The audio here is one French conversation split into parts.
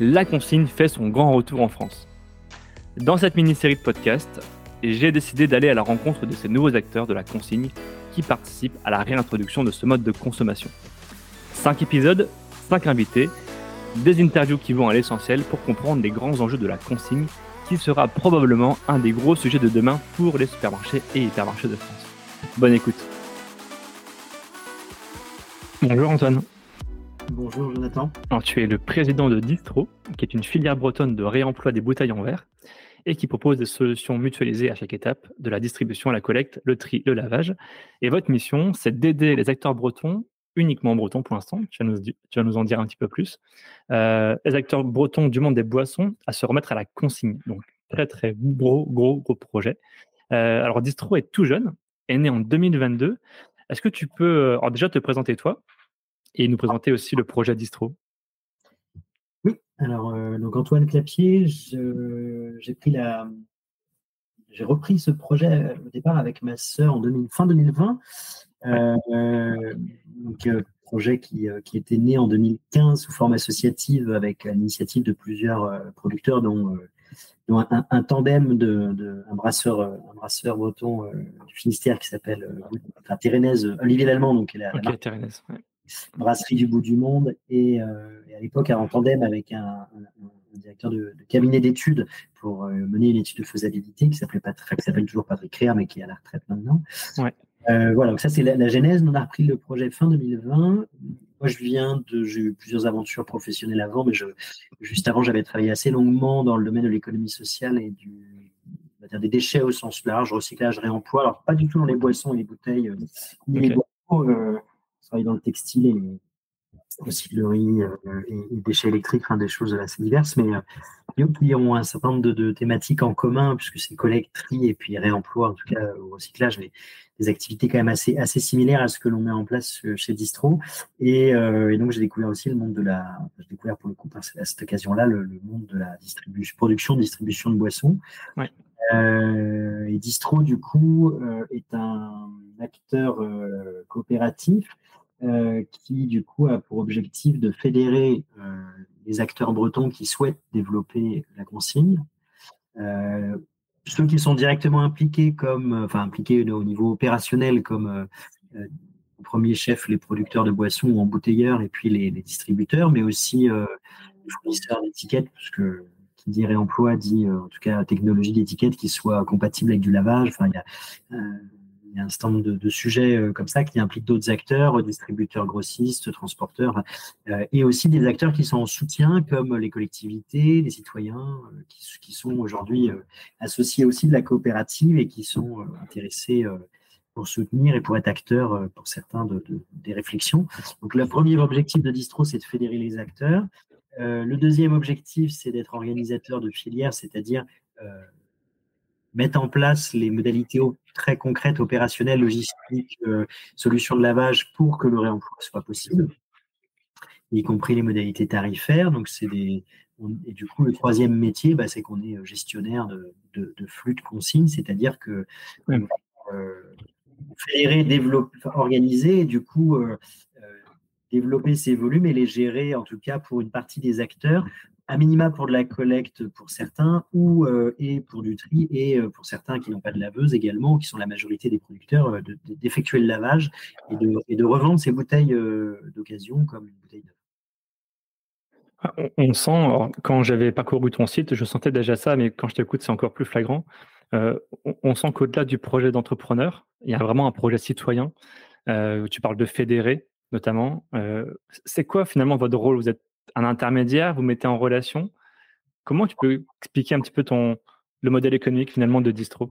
la consigne fait son grand retour en France. Dans cette mini-série de podcasts, j'ai décidé d'aller à la rencontre de ces nouveaux acteurs de la consigne qui participent à la réintroduction de ce mode de consommation. Cinq épisodes, cinq invités, des interviews qui vont à l'essentiel pour comprendre les grands enjeux de la consigne qui sera probablement un des gros sujets de demain pour les supermarchés et hypermarchés de France. Bonne écoute. Bonjour Antoine. Bonjour Jonathan. Alors, tu es le président de Distro, qui est une filière bretonne de réemploi des bouteilles en verre et qui propose des solutions mutualisées à chaque étape, de la distribution à la collecte, le tri, le lavage. Et votre mission, c'est d'aider les acteurs bretons, uniquement bretons pour l'instant, tu, vas nous en dire un petit peu plus, euh, les acteurs bretons du monde des boissons à se remettre à la consigne. Donc, très, très gros, gros, gros projet. Euh, alors, Distro est tout jeune, est né en 2022. Est-ce que tu peux euh, déjà te présenter toi et nous présenter aussi le projet Distro. Oui, alors euh, donc Antoine Clapier, j'ai pris la, j'ai repris ce projet euh, au départ avec ma sœur en fin 2020. Euh, donc, projet qui, qui, était né en 2015 sous forme associative avec l'initiative de plusieurs producteurs, dont, un, tandem de, un brasseur, un brasseur breton du Finistère qui s'appelle enfin, Olivier Lallemand, donc la, brasserie du bout du monde, et, euh, à l'époque en tandem avec un, directeur de, cabinet d'études pour euh, mener une étude de faisabilité qui s'appelait Patrick, qui s'appelle toujours Patrick Créa, mais qui est à la retraite maintenant. Euh, voilà, donc ça c'est la, genèse. On a repris le projet fin 2020. Moi, je viens de, j'ai eu plusieurs aventures professionnelles avant, mais je, juste avant, j'avais travaillé assez longuement dans le domaine de l'économie sociale et du, des déchets au sens large, recyclage, réemploi. Alors, pas du tout dans les boissons et les bouteilles, ni les boissons travaille dans le textile et recyclerie euh, et, déchets électriques, des choses assez diverses, mais euh, qui ont un certain nombre de, thématiques en commun, puisque c'est collecterie et puis réemploi, en tout cas au recyclage, mais des activités quand même assez, assez similaires à ce que l'on met en place euh, chez Distro. Et, donc j'ai découvert aussi le monde de la, j'ai découvert pour le coup à cette occasion-là le, monde de la distribution, production, distribution de boissons. et Distro du coup est un acteur coopératif euh, qui du coup a pour objectif de fédérer euh, les acteurs bretons qui souhaitent développer la consigne. Euh, ceux qui sont directement impliqués comme, enfin impliqués au niveau opérationnel comme au premier chef les producteurs de boissons ou embouteilleurs et puis les, distributeurs, mais aussi les fournisseurs d'étiquettes, parce que qui dit réemploi dit en tout cas technologie d'étiquette qui soit compatible avec du lavage. Enfin, il y a y a un certain de, sujets euh, comme ça qui impliquent d'autres acteurs, distributeurs grossistes, transporteurs, euh, et aussi des acteurs qui sont en soutien, comme les collectivités, les citoyens, euh, qui, sont aujourd'hui associés aussi de la coopérative et qui sont intéressés pour soutenir et pour être acteurs pour certains de, des réflexions. Donc le premier objectif de Distro, c'est de fédérer les acteurs. le deuxième objectif, c'est d'être organisateur de filières, c'est-à-dire mettre en place les modalités très concrètes, opérationnelles, logistiques, euh, solutions de lavage pour que le réemploi soit possible, y compris les modalités tarifaires. Donc, c'est des, et du coup, le troisième métier, bah, c'est qu'on est euh, gestionnaire de, de, flux de consignes, c'est-à-dire que euh, fédérer, développer, organiser, et du coup, euh, développer ces volumes et les gérer, en tout cas pour une partie des acteurs, à minima pour de la collecte pour certains, ou euh, et pour du tri, et euh, pour certains qui n'ont pas de laveuse également, qui sont la majorité des producteurs, euh, d'effectuer le lavage et de, revendre ces bouteilles d'occasion comme une bouteille neuve. Ah, on, sent, quand j'avais parcouru ton site, je sentais déjà ça, mais quand je t'écoute, c'est encore plus flagrant. on, sent qu'au-delà du projet d'entrepreneur, il y a vraiment un projet citoyen. tu parles de fédérer, notamment. c'est quoi finalement votre rôle? Vous êtes un intermédiaire, vous mettez en relation. Comment tu peux expliquer un petit peu ton, le modèle économique finalement de distro?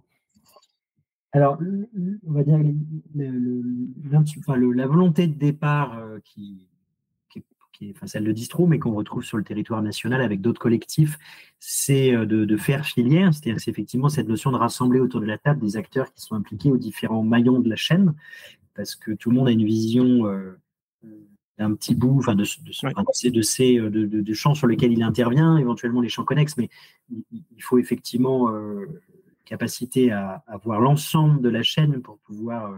Alors, on va dire la volonté de départ euh, qui, est celle de distro, mais qu'on retrouve sur le territoire national avec d'autres collectifs, c'est euh, de, faire filière, c'est-à-dire c'est effectivement cette notion de rassembler autour de la table des acteurs qui sont impliqués aux différents maillons de la chaîne, parce que tout le monde a une vision euh, d'un petit bout, enfin de, de, de, ces euh, de, champs sur lesquels il intervient, éventuellement les champs connexes, mais il faut effectivement euh, capacité à, à voir l'ensemble de la chaîne pour pouvoir euh,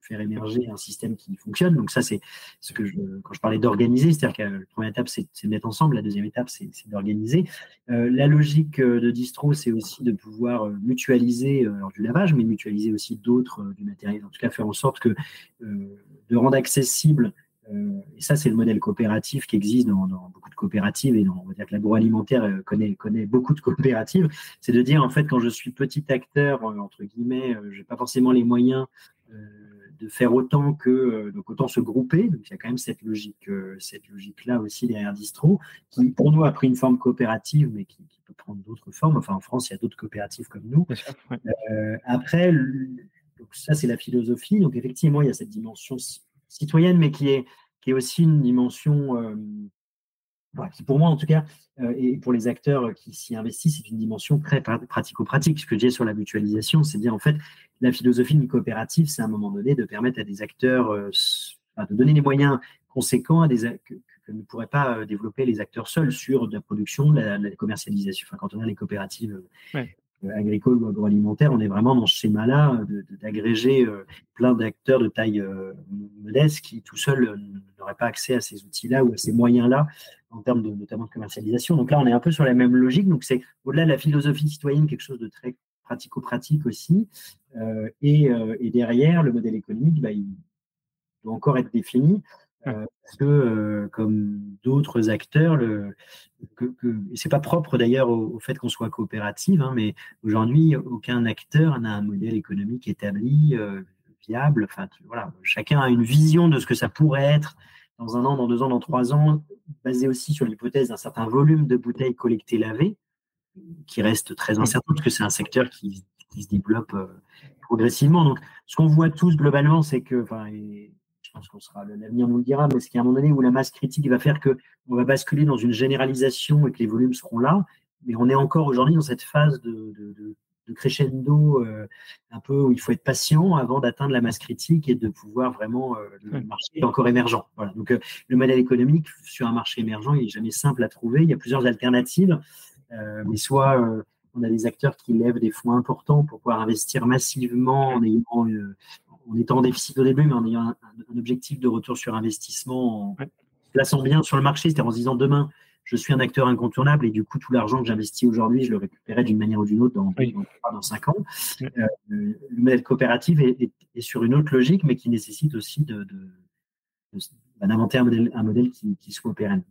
faire émerger un système qui fonctionne. Donc ça, c'est ce que je, quand je parlais d'organiser, c'est-à-dire que la première étape, c'est de mettre ensemble, la deuxième étape, c'est d'organiser. Euh, la logique de distro, c'est aussi de pouvoir mutualiser alors, du lavage, mais mutualiser aussi d'autres du matériel. En tout cas, faire en sorte que de rendre accessible et ça, c'est le modèle coopératif qui existe dans, beaucoup de coopératives et on va dire que l'agroalimentaire euh, connaît, connaît beaucoup de coopératives. C'est de dire, en fait, quand je suis petit acteur, euh, entre guillemets, je n'ai pas forcément les moyens de faire autant que donc autant se grouper. Donc il y a quand même cette logique, cette logique-là aussi derrière Distro, qui pour nous a pris une forme coopérative, mais qui, peut prendre d'autres formes. Enfin, en France, il y a d'autres coopératives comme nous. après, donc ça c'est la philosophie. Donc effectivement, il y a cette dimension citoyenne, mais qui est, qui est aussi une dimension, qui pour moi en tout cas, et pour les acteurs qui s'y investissent, c'est une dimension très pratico-pratique. Ce que j'ai sur la mutualisation, c'est dire en fait, la philosophie d'une coopérative, c'est à un moment donné de permettre à des acteurs, de donner des moyens conséquents à des que, que, ne pourraient pas développer les acteurs seuls sur de la production, la, la commercialisation. Enfin, quand on a les coopératives agricole ou agroalimentaire, on est vraiment dans ce schéma-là d'agréger euh, plein d'acteurs de taille euh, modeste qui tout seuls n'auraient pas accès à ces outils-là ou à ces moyens-là en termes de, notamment de commercialisation. Donc là, on est un peu sur la même logique. Donc c'est au-delà de la philosophie citoyenne, quelque chose de très pratico-pratique aussi. et, derrière, le modèle économique, bah, il doit encore être défini. Euh, parce que, euh, comme d'autres acteurs, le, que, c'est pas propre d'ailleurs au, fait qu'on soit coopérative, hein, mais aujourd'hui, aucun acteur n'a un modèle économique établi, euh, viable. Enfin, voilà, chacun a une vision de ce que ça pourrait être dans un an, dans deux ans, dans trois ans, basé aussi sur l'hypothèse d'un certain volume de bouteilles collectées lavées, qui reste très incertain, parce que c'est un secteur qui, qui se développe progressivement. Donc, ce qu'on voit tous globalement, c'est que, enfin, pense qu'on sera, l'avenir nous le dira, mais c'est qu'à un moment donné où la masse critique va faire que on va basculer dans une généralisation et que les volumes seront là, mais on est encore aujourd'hui dans cette phase de, crescendo euh, un peu où il faut être patient avant d'atteindre la masse critique et de pouvoir vraiment euh, le marché est encore émergent. Donc euh, le modèle économique sur un marché émergent, il est jamais simple à trouver. Il y a plusieurs alternatives, mais soit on a des acteurs qui lèvent des fonds importants pour pouvoir investir massivement en ayant en étant en déficit au début, mais en ayant un, objectif de retour sur investissement, en se plaçant bien sur le marché, c'est-à-dire en se disant demain, je suis un acteur incontournable et du coup, tout l'argent que j'investis aujourd'hui, je le récupérerai d'une manière ou d'une autre dans, dans, 5 ans. Euh, le modèle coopératif est, sur une autre logique, mais qui nécessite aussi de, bah, d'inventer un modèle, un modèle qui, soit pérenne.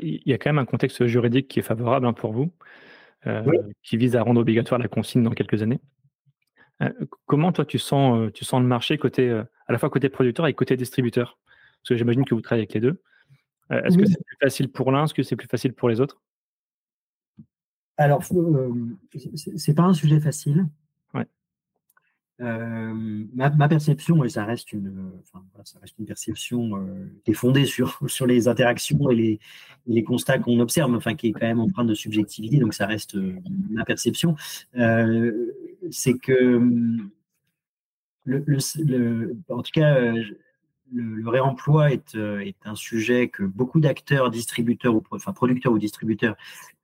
il y a quand même un contexte juridique qui est favorable hein, pour vous, euh, qui vise à rendre obligatoire la consigne dans quelques années. Euh, comment toi tu sens, euh, tu sens le marché côté, euh, à la fois côté producteur et côté distributeur? Parce que j'imagine que vous travaillez avec les deux. Est-ce que c'est plus facile pour l'un? Est-ce que c'est plus facile pour les autres? Alors, c'est pas un sujet facile. Ma, perception, et ça reste une, ça reste une perception qui est fondée sur, sur les interactions et les, les constats qu'on observe, enfin qui est quand même empreinte de subjectivité, donc ça reste ma perception. C'est que hum, le, en tout cas, euh, le, réemploi est, euh, est, un sujet que beaucoup d'acteurs, distributeurs ou enfin producteurs ou distributeurs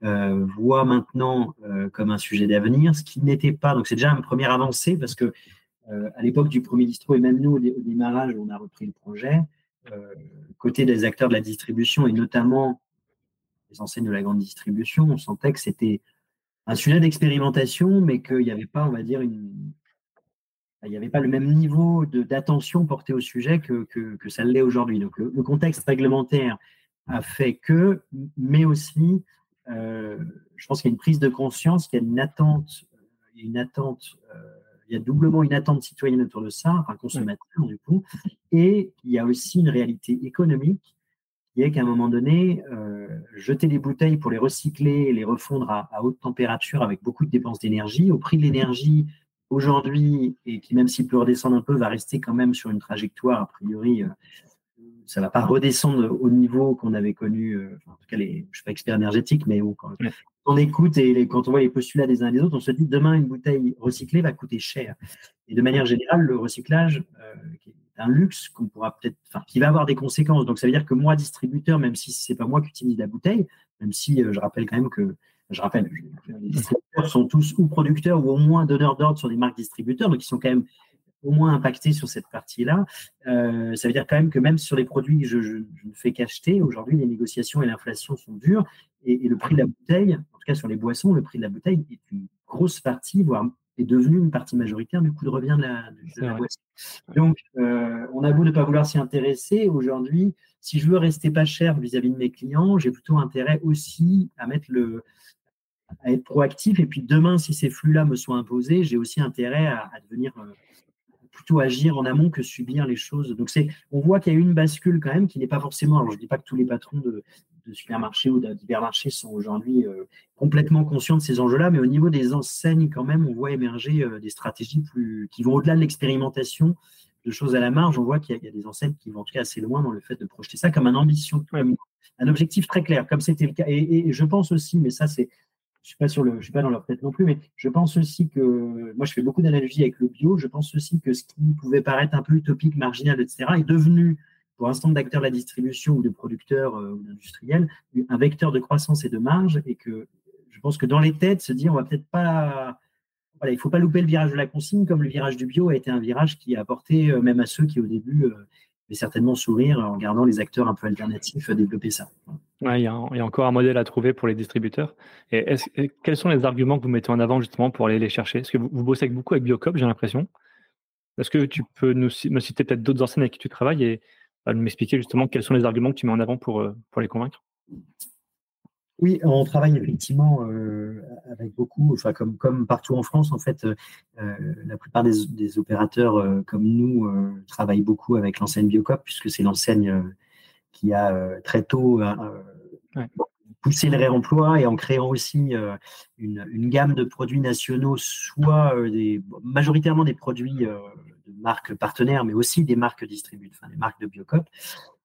euh, voient maintenant comme un sujet d'avenir, ce qui n'était pas. Donc c'est déjà une première avancée parce que à l'époque du premier distro et même nous au, démarrage, on a repris le projet. côté des acteurs de la distribution et notamment les enseignes de la grande distribution, on sentait que c'était un sujet d'expérimentation, mais qu'il n'y avait pas, on va dire, une, il n'y avait pas le même niveau d'attention porté au sujet que, ça l'est aujourd'hui. Donc le, contexte réglementaire a fait que, mais aussi, euh, je pense qu'il y a une prise de conscience, qu'il y a une attente, euh, euh, il y a doublement une attente citoyenne autour de ça, un consommateur du coup, et il y a aussi une réalité économique qui est qu'à un moment donné, jeter des bouteilles pour les recycler et les refondre à, haute température avec beaucoup de dépenses d'énergie, au prix de l'énergie aujourd'hui, et qui même s'il peut redescendre un peu, va rester quand même sur une trajectoire, a priori, euh, ça ne va pas redescendre au niveau qu'on avait connu, euh, en tout cas, les, je ne suis pas expert énergétique, mais quand, on écoute et quand on voit les postulats des uns et des autres, on se dit demain, une bouteille recyclée va coûter cher. Et de manière générale, le recyclage, qui un luxe qu'on pourra peut-être, enfin, qui va avoir des conséquences. Donc, ça veut dire que moi, distributeur, même si c'est pas moi qui utilise la bouteille, même si euh, je rappelle quand même que, je rappelle, les distributeurs sont tous ou producteurs ou au moins donneurs d'ordre sur des marques distributeurs, donc ils sont quand même au moins impacté sur cette partie-là. Euh, ça veut dire quand même que même sur les produits que je, je, ne fais qu'acheter, aujourd'hui, les négociations et l'inflation sont dures et, le prix de la bouteille, en tout cas sur les boissons, le prix de la bouteille est une grosse partie, voire est devenu une partie majoritaire du coût de revient de la, boisson. Donc, euh, on a beau ne pas vouloir s'y intéresser, aujourd'hui, si je veux rester pas cher vis-à-vis de mes clients, j'ai plutôt intérêt aussi à mettre le, à être proactif. Et puis demain, si ces flux-là me sont imposés, j'ai aussi intérêt à, devenir euh, plutôt agir en amont que subir les choses. Donc c'est, on voit qu'il y a une bascule quand même qui n'est pas forcément. Alors je dis pas que tous les patrons de, supermarchés ou d'hypermarchés sont aujourd'hui euh, complètement conscients de ces enjeux-là, mais au niveau des enseignes quand même, on voit émerger euh, des stratégies plus qui vont au-delà de l'expérimentation de choses à la marge. On voit qu'il y, a des enseignes qui vont en tout cas assez loin dans le fait de projeter ça comme une ambition, un objectif très clair, comme c'était le cas. et je pense aussi, mais ça c'est je suis suis pas dans leur tête non plus, mais je pense aussi que, moi, je fais beaucoup d'analogies avec le bio. Je pense aussi que ce qui pouvait paraître un peu utopique, marginal, etc., est devenu, pour un certain d'acteurs de la distribution ou de producteurs euh, ou d'industriels, un vecteur de croissance et de marge, et que je pense que dans les têtes, se dire, on va peut-être pas, voilà, il faut pas louper le virage de la consigne, comme le virage du bio a été un virage qui a apporté, euh, même à ceux qui au début euh, certainement sourire en regardant les acteurs un peu alternatifs développer ça. Il, y a, encore un modèle à trouver pour les distributeurs. Et, quels sont les arguments que vous mettez en avant justement pour aller les chercher? Est-ce que vous, bossez beaucoup avec Biocop, j'ai l'impression? Est-ce que tu peux nous, me citer peut-être d'autres enseignes avec qui tu travailles et bah, m'expliquer justement quels sont les arguments que tu mets en avant pour, euh, les convaincre? Oui, on travaille effectivement euh, avec beaucoup, enfin comme partout en France en fait, euh, la plupart des, opérateurs comme nous travaillent beaucoup avec l'enseigne Biocop puisque c'est l'enseigne qui a très tôt poussé le réemploi et en créant aussi une, une, gamme de produits nationaux, soit des majoritairement des produits de marques partenaires, mais aussi des marques distribuées, enfin des marques de Biocop.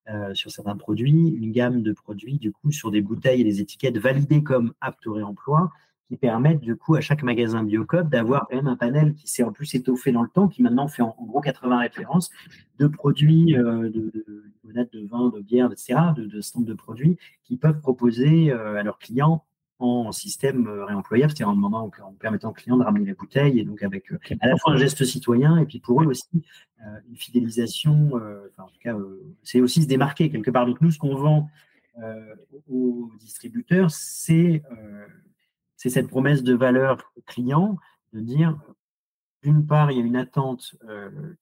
Euh, sur certains produits, une gamme de produits du coup sur des bouteilles et des étiquettes validées comme aptes au réemploi, qui permettent du coup à chaque magasin Biocop d'avoir quand même un panel qui s'est en plus étoffé dans le temps, qui maintenant fait en, gros 80 références de produits, euh, de, de, de, vin, de bière, etc., de, de stands de produits qui peuvent proposer euh, à leurs clients en système euh, réemployable, c'est-à-dire en demandant, en permettant aux clients de ramener les bouteilles, et donc avec euh, à la fois un geste citoyen, et puis pour eux aussi une fidélisation, enfin, en tout cas, c'est aussi se démarquer quelque part. Donc nous, ce qu'on vend aux distributeurs, c'est c'est cette promesse de valeur client, de dire, d'une part, il y a une attente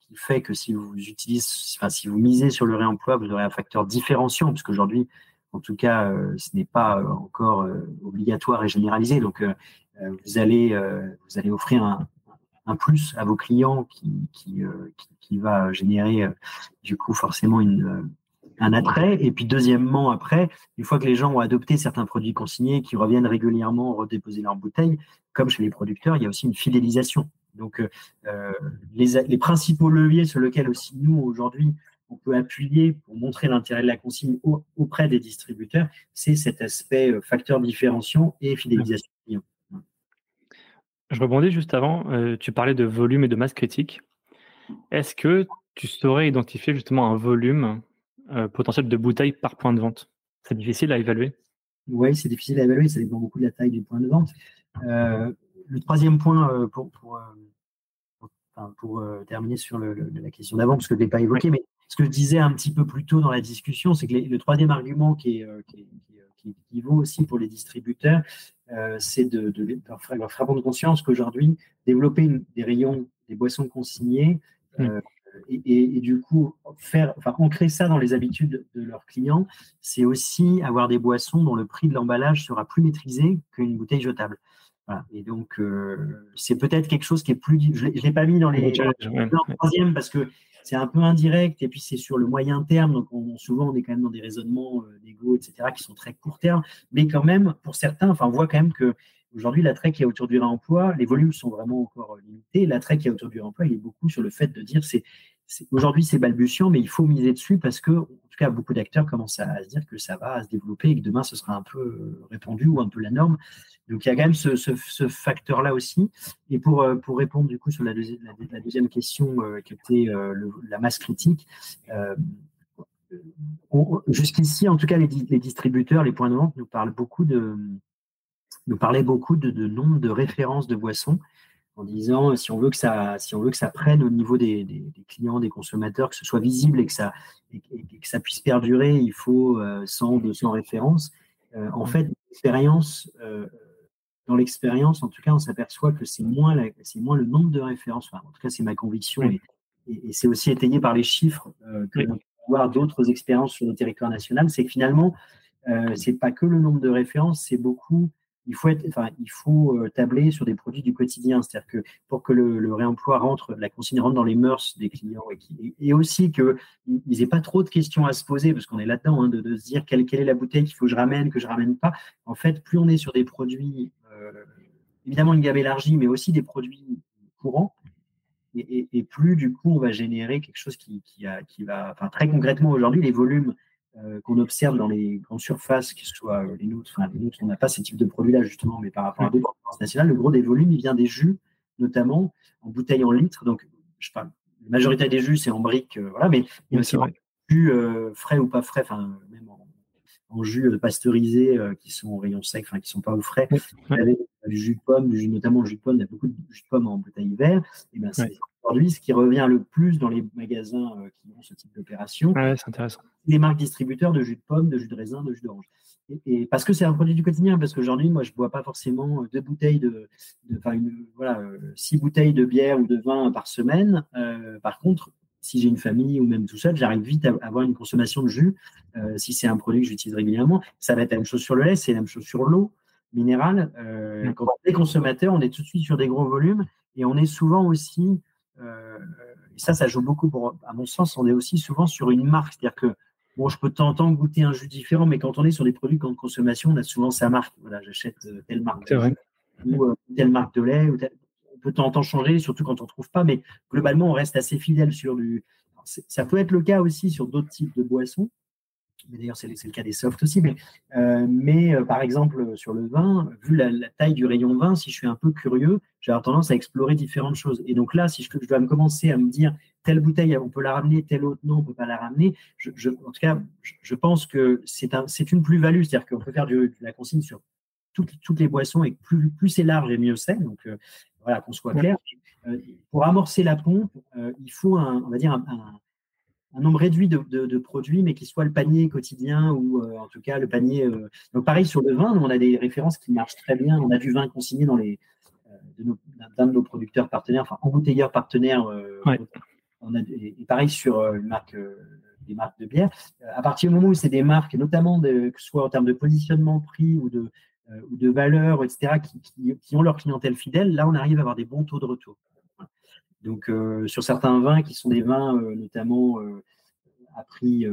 qui fait que si vous utilisez, enfin, si vous misez sur le réemploi, vous aurez un facteur différenciant, parce qu'aujourd'hui, en tout cas, euh, ce n'est pas euh, encore euh, obligatoire et généralisé. Donc, vous allez vous allez offrir un, un plus à vos clients qui, qui, va générer du coup forcément une, un attrait. Et puis deuxièmement, après, une fois que les gens ont adopté certains produits consignés, qui reviennent régulièrement redéposer leurs bouteilles, comme chez les producteurs, il y a aussi une fidélisation. Donc les, les principaux leviers sur lesquels aussi nous aujourd'hui on peut appuyer pour montrer l'intérêt de la consigne auprès des distributeurs, c'est cet aspect euh, facteur différenciant et fidélisation. Je rebondis juste avant, euh, tu parlais de volume et de masse critique. Est-ce que tu saurais identifier justement un volume euh, potentiel de bouteilles par point de vente. C'est difficile à évaluer. Oui, c'est difficile à évaluer, ça dépend beaucoup de la taille du point de vente. le troisième point pour, pour, terminer sur la question d'avant, parce que je ne l'ai pas évoqué, mais ce que je disais un petit peu plus tôt dans la discussion, c'est que le troisième argument qui, est, euh, qui, vaut aussi pour les distributeurs, euh, c'est de, de, de, leur faire prendre conscience qu'aujourd'hui, développer une, des rayons, des boissons consignées, euh, et, et, et, du coup, faire, enfin, ancrer ça dans les habitudes de leurs clients, c'est aussi avoir des boissons dont le prix de l'emballage sera plus maîtrisé qu'une bouteille jetable. Voilà. Et donc, euh, c'est peut-être quelque chose qui est plus. Je ne l'ai pas mis dans les. troisième parce que c'est un peu indirect et puis c'est sur le moyen terme. Donc on, souvent on est quand même dans des raisonnements euh, d'ego, etc., qui sont très court terme. Mais quand même, pour certains, enfin on voit quand même que aujourd'hui l'attrait qui est autour du réemploi, les volumes sont vraiment encore limités. L'attrait qui est autour du réemploi, il est beaucoup sur le fait de dire c'est aujourd'hui c'est balbutiant, mais il faut miser dessus parce que, en tout cas, beaucoup d'acteurs commencent à, se dire que ça va se développer et que demain ce sera un peu euh, répandu ou un peu la norme. Donc il y a quand même ce, facteur-là aussi. Et pour, euh, pour répondre du coup sur la, deuxième, question euh, qui était euh, la masse critique, euh, jusqu'ici, en tout cas, les, distributeurs, les points de vente nous parlent beaucoup de nous parlaient beaucoup de, de nombre de références de boissons en disant si on veut que ça, si on veut que ça prenne au niveau des, clients, des consommateurs, que ce soit visible et que ça, que ça puisse perdurer, il faut 100, 200 références. en fait, l'expérience, dans l'expérience, en tout cas, on s'aperçoit que c'est moins, c'est moins le nombre de références. en tout cas, c'est ma conviction et, c'est aussi étayé par les chiffres que l'on peut voir d'autres expériences sur le territoire national. C'est que finalement, euh, c'est pas que le nombre de références, c'est beaucoup. Il faut, euh, tabler sur des produits du quotidien. C'est-à-dire que pour que le, réemploi rentre, la consigne rentre dans les mœurs des clients et, aussi qu'ils n'aient pas trop de questions à se poser, parce qu'on est là-dedans, hein, de, se dire quelle, est la bouteille qu'il faut que je ramène, que je ramène pas. En fait, plus on est sur des produits, euh, évidemment une gamme élargie, mais aussi des produits courants, et, plus du coup on va générer quelque chose qui, va, très concrètement aujourd'hui, les volumes euh, qu'on observe dans les grandes surfaces, que ce soit euh, les nôtres, enfin les nôtres, on n'a pas ce type de produit-là justement, mais par rapport à d'autres nationales, le gros des volumes, il vient des jus, notamment en bouteilles en litres. Donc, je parle, la majorité des jus, c'est en briques, euh, voilà, mais il y a aussi des jus frais ou pas frais, enfin, même en, jus pasteurisés qui sont au rayon sec, enfin, qui ne sont pas au frais. Avec du jus de pomme, du jus, notamment le jus de pomme, il y a beaucoup de jus de pomme en bouteille vert. Et ben, c'est aujourd'hui ce qui revient le plus dans les magasins qui ont ce type d'opération. Ah c'est intéressant des marques distributeurs de jus de pomme, de jus de raisin, de jus d'orange. Et, parce que c'est un produit du quotidien, parce qu'aujourd'hui, moi, je ne bois pas forcément deux bouteilles de, enfin, voilà, euh, six bouteilles de bière ou de vin par semaine. Euh, par contre, si j'ai une famille ou même tout seul, j'arrive vite à avoir une consommation de jus. Euh, si c'est un produit que j'utilise régulièrement, ça va être la même chose sur le lait, c'est la même chose sur l'eau minérale. quand on est consommateur, on est tout de suite sur des gros volumes et on est souvent aussi, et ça, ça joue beaucoup pour, à mon sens, on est aussi souvent sur une marque, c'est-à-dire que Bon, je peux de temps en temps goûter un jus différent, mais quand on est sur des produits de consommation, on a souvent sa marque. Voilà, j'achète euh, telle marque de vrai. ou euh, telle marque de lait. Ou On peut de temps en temps changer, surtout quand on ne trouve pas, mais globalement, on reste assez fidèle sur du. ça peut être le cas aussi sur d'autres types de boissons mais d'ailleurs c'est le cas des softs aussi, mais, euh, mais euh, par exemple sur le vin, vu la, taille du rayon vin, si je suis un peu curieux, j'ai tendance à explorer différentes choses. Et donc là, si je, dois me commencer à me dire telle bouteille, on peut la ramener, telle autre non, on ne peut pas la ramener, je, en tout cas, je, pense que c'est un, une plus-value, c'est-à-dire qu'on peut faire de la consigne sur toutes, toutes, les boissons et plus, plus c'est large et mieux c'est. Donc euh, voilà, qu'on soit clair. pour amorcer la pompe, il faut un, on va dire un un nombre réduit de, produits, mais qui soit le panier quotidien ou euh, en tout cas le panier. Euh, donc pareil sur le vin, on a des références qui marchent très bien. On a du vin consigné dans les euh, d'un de, nos producteurs partenaires, enfin embouteilleurs partenaires. On a et pareil sur une marque, des marques de bière. À partir du moment où c'est des marques, notamment de, que ce soit en termes de positionnement prix ou de ou de valeur, etc., qui, qui, ont leur clientèle fidèle, là on arrive à avoir des bons taux de retour. Donc, euh, sur certains vins qui sont des vins euh, notamment euh, à prix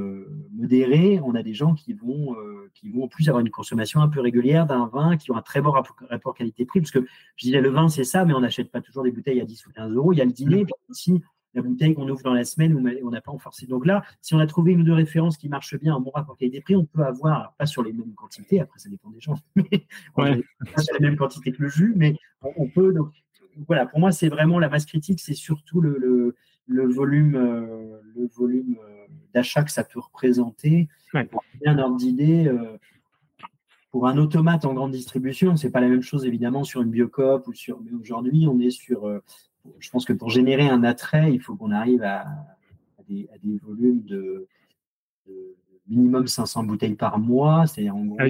modéré, on a des gens qui vont, qui vont en plus avoir une consommation un peu régulière d'un vin qui ont un très bon rapport, qualité-prix. Parce que je disais, le vin, c'est ça, mais on n'achète pas toujours des bouteilles à 10 ou 15 euros. Il y a le dîner, puis aussi la bouteille qu'on ouvre dans la semaine où on n'a pas forcé. Donc là, si on a trouvé une ou deux références qui marchent bien, un bon rapport qualité-prix, on peut avoir, pas sur les mêmes quantités, après ça dépend des gens, mais pas sur les mêmes quantités que le jus, mais on, peut. Donc, voilà, pour moi, c'est vraiment la masse critique, c'est surtout le, volume, le volume euh, euh, d'achat que ça peut représenter. Pour bien ordre d'idée, euh, pour un automate en grande distribution, c'est pas la même chose évidemment sur une biocop ou sur. Mais aujourd'hui, on est sur. je pense que pour générer un attrait, il faut qu'on arrive à, des, volumes de, minimum 500 bouteilles par mois, c'est-à-dire en ah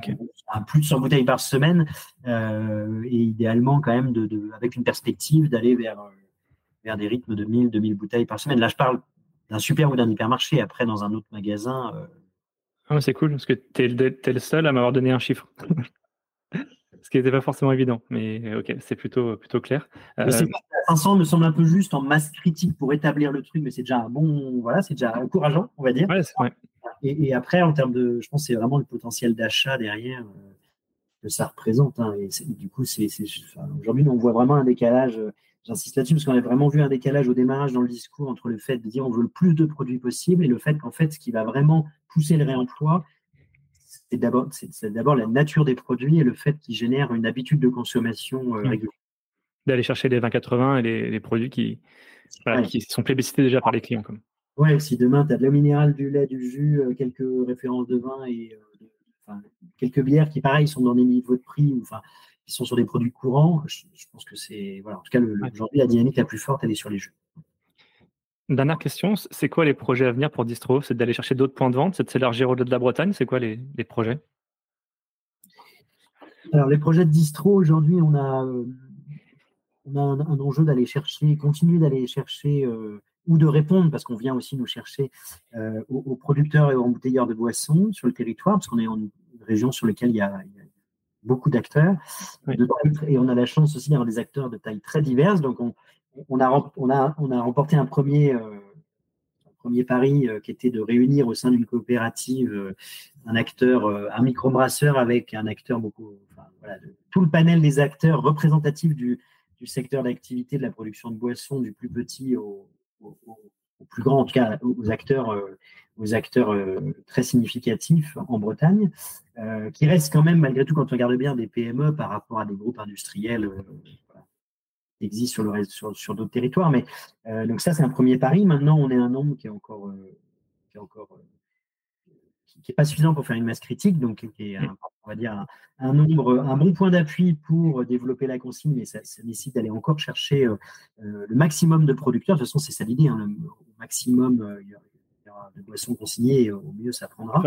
gros plus de 100 bouteilles par semaine, euh, et idéalement quand même de, avec une perspective d'aller vers, euh, vers des rythmes de 1000, 2000 bouteilles par semaine. Là, je parle d'un super ou d'un hypermarché. Après, dans un autre magasin. Euh, ah, c'est cool, parce que tu es, le seul à m'avoir donné un chiffre. Ce qui n'était pas forcément évident, mais ok, c'est plutôt, plutôt clair. 500 me semble un peu juste en masse critique pour établir le truc, mais c'est déjà un bon, voilà, c'est déjà encourageant, on va dire. Ouais. Et, après, en termes de, je pense, c'est vraiment le potentiel d'achat derrière euh, que ça représente. Hein. et du coup, c'est, aujourd'hui, on voit vraiment un décalage. Euh, j'insiste là-dessus parce qu'on a vraiment vu un décalage au démarrage dans le discours entre le fait de dire on veut le plus de produits possible et le fait qu'en fait, ce qui va vraiment pousser le réemploi, c'est d'abord, c'est, d'abord la nature des produits et le fait qu'ils génèrent une habitude de consommation euh, régulière. D'aller chercher les 20-80 et les, produits qui, qui sont plébiscités déjà par les clients. Comme. Ouais, si demain tu as de l'eau minérale, du lait, du jus, euh, quelques références de vin et euh, quelques bières qui, pareil, sont dans des niveaux de prix. Enfin, qui sont sur des produits courants, je, pense que c'est voilà. En tout cas, aujourd'hui, la dynamique la plus forte, elle est sur les jeux. Dernière question, c'est quoi les projets à venir pour Distro? C'est d'aller chercher d'autres points de vente, c'est de s'élargir au-delà de la Bretagne? C'est quoi les, projets? Alors, les projets de Distro, aujourd'hui, on a, euh, on a un, enjeu d'aller chercher, continuer d'aller chercher euh, ou de répondre, parce qu'on vient aussi nous chercher euh, aux, producteurs et aux embouteilleurs de boissons sur le territoire, parce qu'on est en une région sur laquelle il y a, beaucoup d'acteurs. Et on a la chance aussi d'avoir des acteurs de taille très diverses. Donc, on, on a, on a, on a remporté un premier, euh, premier pari euh, qui était de réunir au sein d'une coopérative un acteur, un microbrasseur avec un acteur beaucoup, enfin, voilà, tout le panel des acteurs représentatifs du, du secteur d'activité de la production de boissons, du plus petit au, au, au plus grand, en tout cas aux acteurs, aux acteurs très significatifs en Bretagne, qui restent quand même, malgré tout, quand on regarde bien, des PME par rapport à des groupes industriels existe sur, le, sur, sur d'autres territoires. Mais euh, donc ça, c'est un premier pari. Maintenant, on est un nombre qui est encore, euh, qui est encore euh, qui n'est pas suffisant pour faire une masse critique, donc qui est un, on va dire un, nombre, un bon point d'appui pour développer la consigne, mais ça, nécessite d'aller encore chercher le maximum de producteurs. De toute façon, c'est ça l'idée. Hein, le, au maximum, il y, aura, de boissons consignées, et au mieux ça prendra.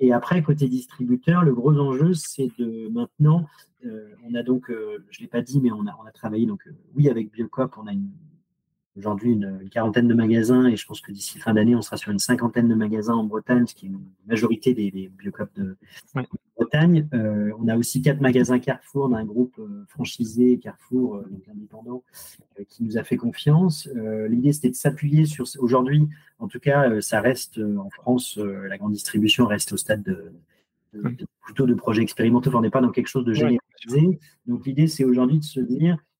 Et après, côté distributeur, le gros enjeu, c'est de maintenant, euh, on a donc, euh, je ne l'ai pas dit, mais on a, on a travaillé, donc euh, oui, avec Biocop, on a aujourd'hui une, quarantaine de magasins et je pense que d'ici fin d'année, on sera sur une cinquantaine de magasins en Bretagne, ce qui est une majorité des, des Biocop de, Bretagne. on a aussi quatre magasins Carrefour d'un groupe franchisé Carrefour, donc indépendant, qui nous a fait confiance. L'idée, c'était de s'appuyer sur, aujourd'hui, en tout cas, ça reste en France, la grande distribution reste au stade de plutôt de projets expérimentaux. on n'est pas dans quelque chose de généralisé. Donc l'idée, c'est aujourd'hui de se dire, euh,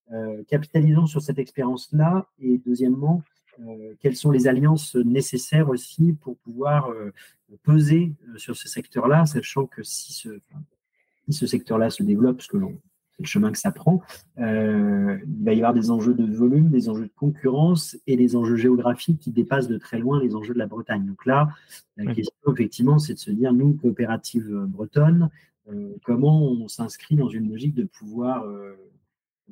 capitalisons sur cette expérience-là. Et deuxièmement, euh, quelles sont les alliances nécessaires aussi pour pouvoir euh, peser sur ce secteur-là, sachant que si ce, si ce secteur-là se développe, ce que l'on c'est le chemin que ça prend. Euh, il va y avoir des enjeux de volume, des enjeux de concurrence et des enjeux géographiques qui dépassent de très loin les enjeux de la Bretagne. Donc là, la question, effectivement, c'est de se dire, nous, coopérative bretonne, euh, comment on s'inscrit dans une logique de pouvoir euh,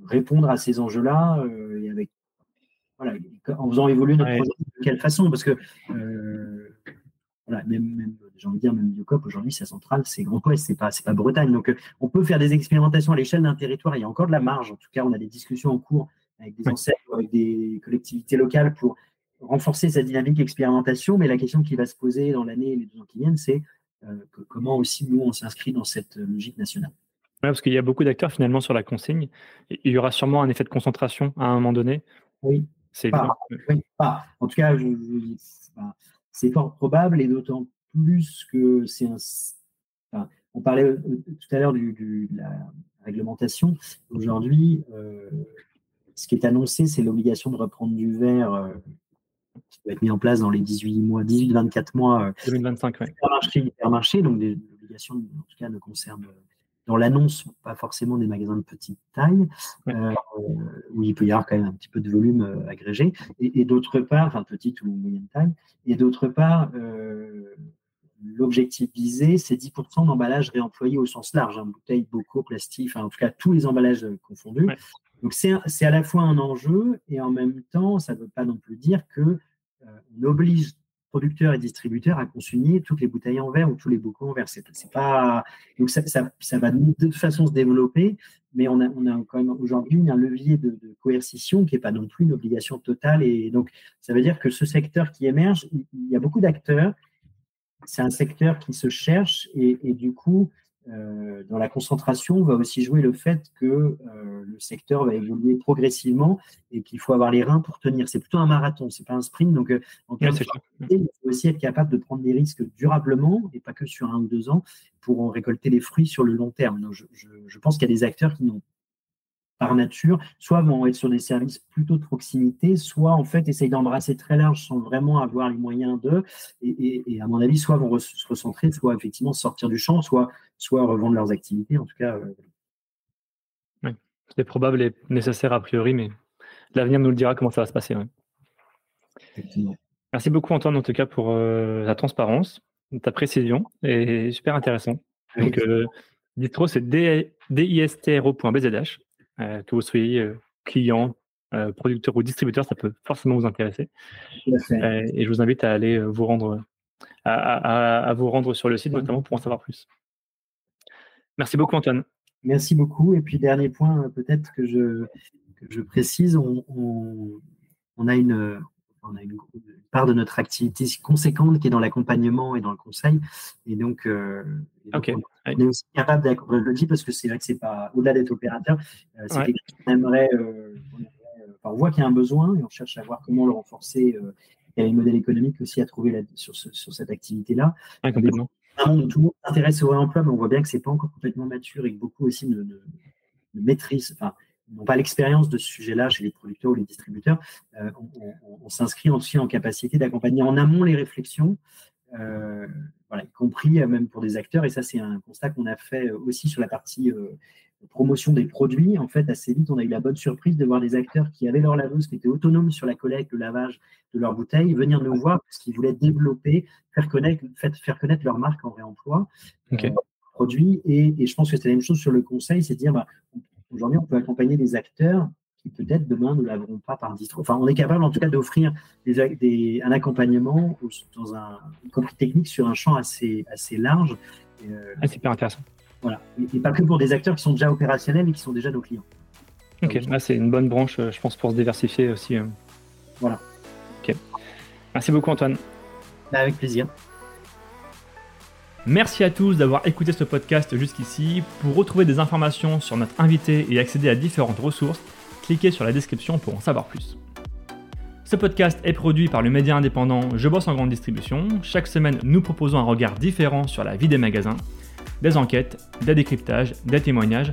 répondre à ces enjeux-là et avec voilà, en faisant évoluer notre projet de quelle façon? Parce que voilà, même, j'ai envie de dire, même Biocop, aujourd'hui, sa centrale, c'est Grand Ouest, c'est pas, c'est pas Bretagne. Donc, euh, on peut faire des expérimentations à l'échelle d'un territoire. Il y a encore de la marge. En tout cas, on a des discussions en cours avec des enseignes, avec des collectivités locales pour renforcer cette dynamique d'expérimentation. Mais la question qui va se poser dans l'année et les deux ans qui viennent, c'est euh, comment aussi nous, on s'inscrit dans cette logique nationale. Oui, parce qu'il y a beaucoup d'acteurs finalement sur la consigne. Il y aura sûrement un effet de concentration à un moment donné. Oui. C'est pas, pas. En tout cas, je, c'est fort probable et d'autant plus que c'est un. on parlait euh, tout à l'heure du, de la réglementation. Aujourd'hui, euh, ce qui est annoncé, c'est l'obligation de reprendre du verre euh, qui va être mis en place dans les 18 mois, 18-24 mois. 2025, oui. Hypermarché, donc l'obligation, en tout cas, ne concerne dans l'annonce, pas forcément des magasins de petite taille, euh, où il peut y avoir quand même un petit peu de volume euh, agrégé, et, d'autre part, enfin petite ou moyenne taille, et d'autre part, euh, l'objectif visé, c'est 10% d'emballage réemployé au sens large, hein, bouteilles, bocaux, plastique, enfin en tout cas tous les emballages confondus. Donc c'est à la fois un enjeu, et en même temps, ça ne veut pas non plus dire que on oblige producteurs et distributeurs à consigner toutes les bouteilles en verre ou tous les bocaux en verre. C'est, pas donc ça, ça, va de toute façon se développer, mais on a, on a quand même aujourd'hui un levier de, coercition qui n'est pas non plus une obligation totale. Et donc ça veut dire que ce secteur qui émerge, il y a beaucoup d'acteurs. C'est un secteur qui se cherche et du coup, euh, dans la concentration va aussi jouer le fait que euh, le secteur va évoluer progressivement et qu'il faut avoir les reins pour tenir. C'est plutôt un marathon, c'est pas un sprint. Donc, euh, en il faut aussi être capable de prendre des risques durablement et pas que sur un ou deux ans pour en récolter les fruits sur le long terme. Donc, je, je, je pense qu'il y a des acteurs qui n'ont par nature, soit vont être sur des services plutôt de proximité, soit en fait essayent d'embrasser très large sans vraiment avoir les moyens d'eux, et, à mon avis, soit vont se recentrer, soit effectivement sortir du champ, soit, soit revendre leurs activités. En tout cas, euh, c'est probable et nécessaire a priori, mais l'avenir nous le dira comment ça va se passer. Merci beaucoup Antoine en tout cas pour euh, la transparence, ta précision, et super intéressant. Donc, euh, Distro, c'est distro.bzh. Euh, que vous soyez euh, client, euh, producteur ou distributeur, ça peut forcément vous intéresser. et je vous invite à aller vous rendre, à, vous rendre sur le site, notamment pour en savoir plus. Merci beaucoup, Antoine. Merci beaucoup. Et puis, dernier point, peut-être que je, je précise, on, a une, on a une, part de notre activité conséquente qui est dans l'accompagnement et dans le conseil. Et donc, euh, on est aussi capable d'accompagner. Je le dis parce que c'est vrai que c'est pas au-delà d'être opérateur, euh, c'est quelque chose qu'on aimerait. Euh, on voit qu'il y a un besoin et on cherche à voir comment le renforcer. il y a les modèles économiques aussi à trouver sur, sur, cette activité-là. complètement. Un monde où tout le monde s'intéresse au réemploi, mais on voit bien que c'est pas encore complètement mature et que beaucoup aussi ne, ne, ne maîtrisent. Enfin, n'ont pas l'expérience de ce sujet-là chez les producteurs ou les distributeurs, euh, on, s'inscrit aussi en capacité d'accompagner en amont les réflexions, euh, y compris euh, même pour des acteurs. Et ça, c'est un constat qu'on a fait aussi sur la partie promotion des produits. En fait, assez vite, on a eu la bonne surprise de voir des acteurs qui avaient leur laveuse, qui étaient autonomes sur la collecte, le lavage de leurs bouteilles, venir nous voir parce qu'ils voulaient développer, faire connaître, faire connaître leur marque en réemploi. produits. Et, et, je pense que c'est la même chose sur le conseil, c'est de dire, bah, Aujourd'hui, on peut accompagner des acteurs qui peut-être demain ne l'auront pas par distro. Enfin, on est capable en tout cas d'offrir un accompagnement dans un y compris technique sur un champ assez, assez large. Euh, ah, c'est super intéressant. Voilà. Et, pas que pour des acteurs qui sont déjà opérationnels et qui sont déjà nos clients. Ok, là c'est une bonne branche, euh, je pense, pour se diversifier aussi. Euh. Voilà. Ok. Merci beaucoup, Antoine. Bah, avec plaisir. Merci à tous d'avoir écouté ce podcast jusqu'ici. Pour retrouver des informations sur notre invité et accéder à différentes ressources, cliquez sur la description pour en savoir plus. Ce podcast est produit par le média indépendant Je bosse en grande distribution. Chaque semaine, nous proposons un regard différent sur la vie des magasins, des enquêtes, des décryptages, des témoignages.